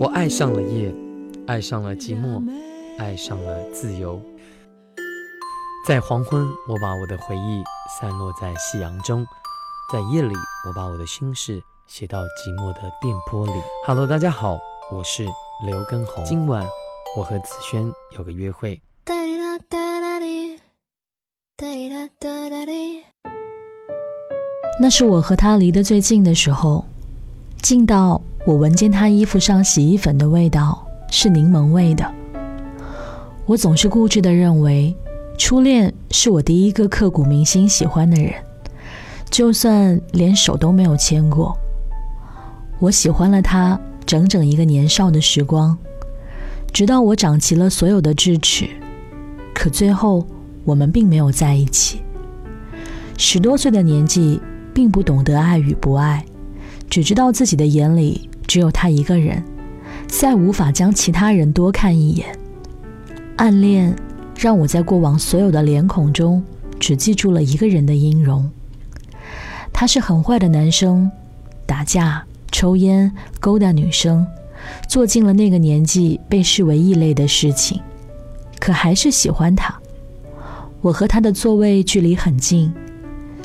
我爱上了夜，爱上了寂寞，爱上了自由。在黄昏，我把我的回忆散落在夕阳中；在夜里，我把我的心事写到寂寞的电波里。Hello，大家好，我是刘根红。今晚我和子轩有个约会。那是我和他离得最近的时候，近到我闻见他衣服上洗衣粉的味道是柠檬味的。我总是固执地认为，初恋是我第一个刻骨铭心喜欢的人，就算连手都没有牵过。我喜欢了他整整一个年少的时光，直到我长齐了所有的智齿，可最后我们并没有在一起。十多岁的年纪。并不懂得爱与不爱，只知道自己的眼里只有他一个人，再无法将其他人多看一眼。暗恋让我在过往所有的脸孔中，只记住了一个人的音容。他是很坏的男生，打架、抽烟、勾搭女生，做尽了那个年纪被视为异类的事情，可还是喜欢他。我和他的座位距离很近。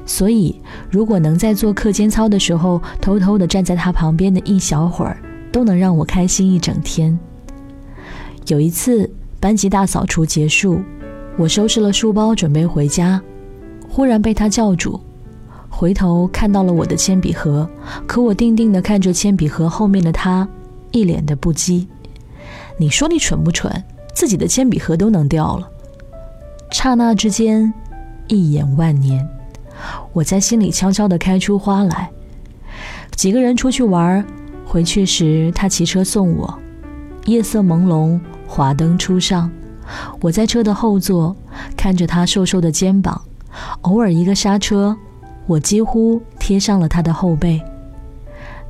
所以，如果能在做课间操的时候偷偷的站在他旁边的一小会儿，都能让我开心一整天。有一次，班级大扫除结束，我收拾了书包准备回家，忽然被他叫住，回头看到了我的铅笔盒，可我定定的看着铅笔盒后面的他，一脸的不羁。你说你蠢不蠢？自己的铅笔盒都能掉了。刹那之间，一眼万年。我在心里悄悄地开出花来。几个人出去玩，回去时他骑车送我。夜色朦胧，华灯初上，我在车的后座，看着他瘦瘦的肩膀，偶尔一个刹车，我几乎贴上了他的后背。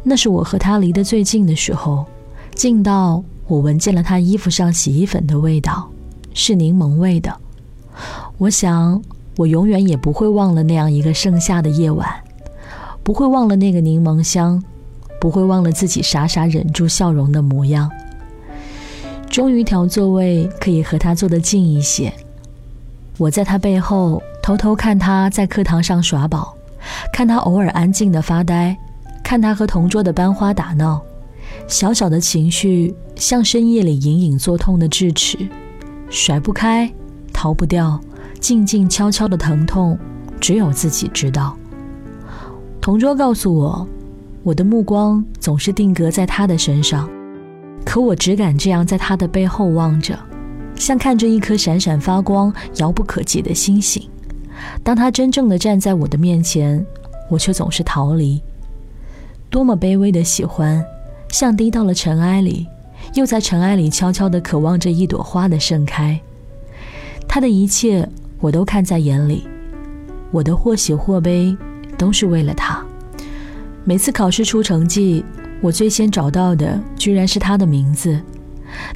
那是我和他离得最近的时候，近到我闻见了他衣服上洗衣粉的味道，是柠檬味的。我想。我永远也不会忘了那样一个盛夏的夜晚，不会忘了那个柠檬香，不会忘了自己傻傻忍住笑容的模样。终于调座位，可以和他坐得近一些。我在他背后偷偷看他在课堂上耍宝，看他偶尔安静的发呆，看他和同桌的班花打闹。小小的情绪像深夜里隐隐作痛的智齿，甩不开，逃不掉。静静悄悄的疼痛，只有自己知道。同桌告诉我，我的目光总是定格在他的身上，可我只敢这样在他的背后望着，像看着一颗闪闪发光、遥不可及的星星。当他真正的站在我的面前，我却总是逃离。多么卑微的喜欢，像滴到了尘埃里，又在尘埃里悄悄地渴望着一朵花的盛开。他的一切。我都看在眼里，我的或喜或悲，都是为了他。每次考试出成绩，我最先找到的居然是他的名字。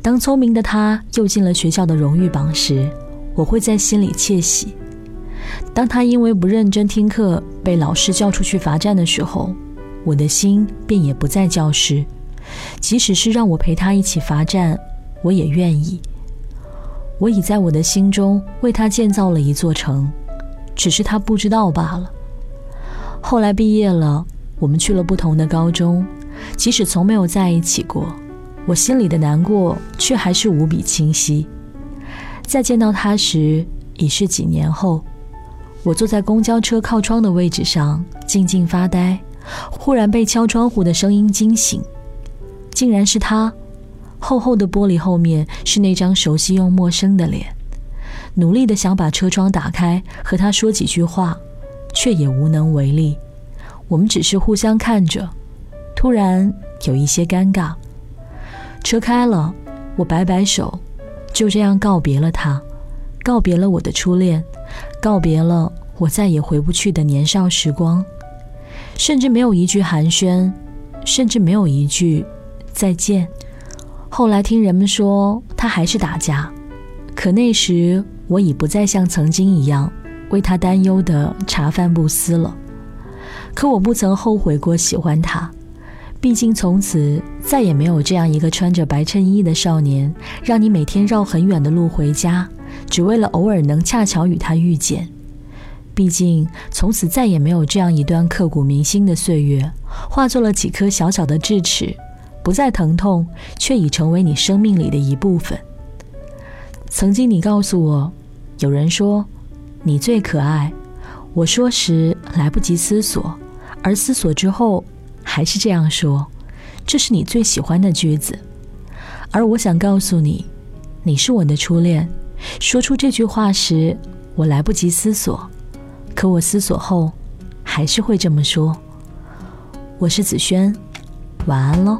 当聪明的他又进了学校的荣誉榜时，我会在心里窃喜。当他因为不认真听课被老师叫出去罚站的时候，我的心便也不在教室。即使是让我陪他一起罚站，我也愿意。我已在我的心中为他建造了一座城，只是他不知道罢了。后来毕业了，我们去了不同的高中，即使从没有在一起过，我心里的难过却还是无比清晰。再见到他时，已是几年后。我坐在公交车靠窗的位置上，静静发呆，忽然被敲窗户的声音惊醒，竟然是他。厚厚的玻璃后面是那张熟悉又陌生的脸，努力的想把车窗打开和他说几句话，却也无能为力。我们只是互相看着，突然有一些尴尬。车开了，我摆摆手，就这样告别了他，告别了我的初恋，告别了我再也回不去的年少时光，甚至没有一句寒暄，甚至没有一句再见。后来听人们说他还是打架，可那时我已不再像曾经一样为他担忧的茶饭不思了。可我不曾后悔过喜欢他，毕竟从此再也没有这样一个穿着白衬衣的少年，让你每天绕很远的路回家，只为了偶尔能恰巧与他遇见。毕竟从此再也没有这样一段刻骨铭心的岁月，化作了几颗小小的智齿，不再疼痛，却已成为你生命里的一部分。曾经你告诉我，有人说你最可爱，我说时来不及思索，而思索之后。还是这样说，这是你最喜欢的句子，而我想告诉你，你是我的初恋。说出这句话时，我来不及思索，可我思索后，还是会这么说。我是子轩，晚安喽。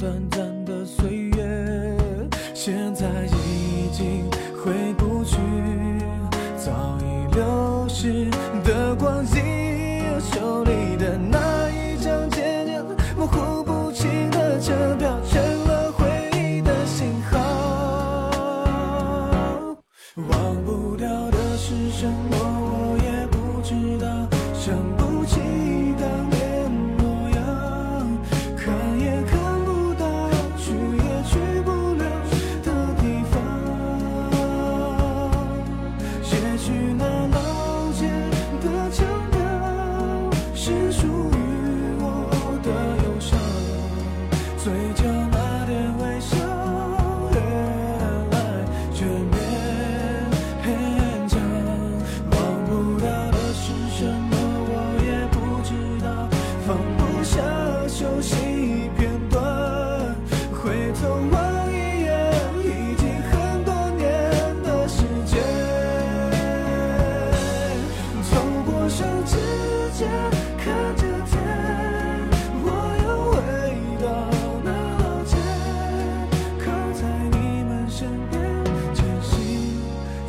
短暂的岁月，现在已经回不去早已流逝的光阴，手里的那一张渐渐模糊不清的。车票成了回忆的信号，忘不掉的是什么，我也不知道，想不起当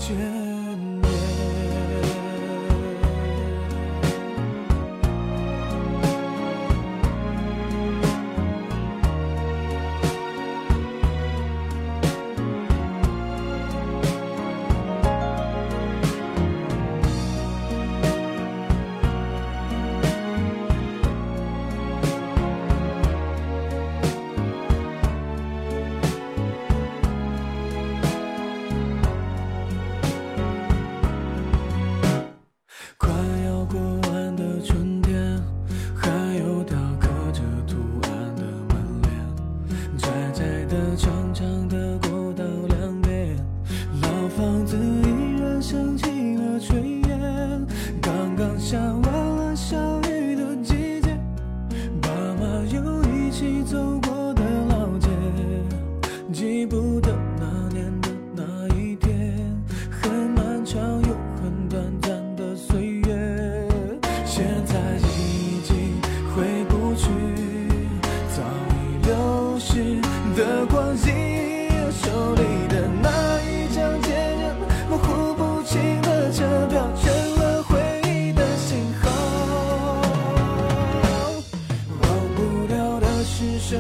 觉。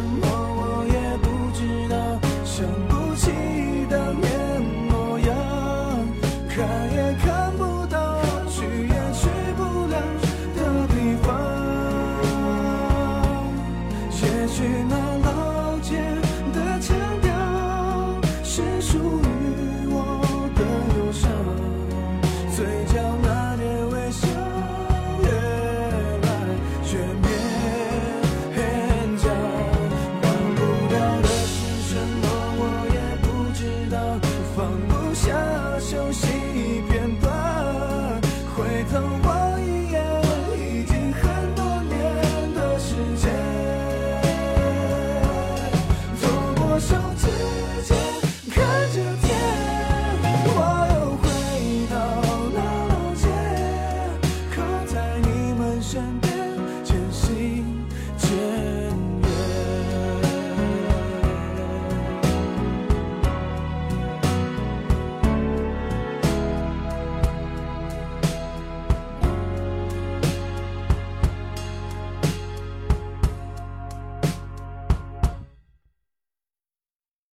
么我也不知道想不起当年模样看也看不到去也去不了的地方也许那老街的腔调是属于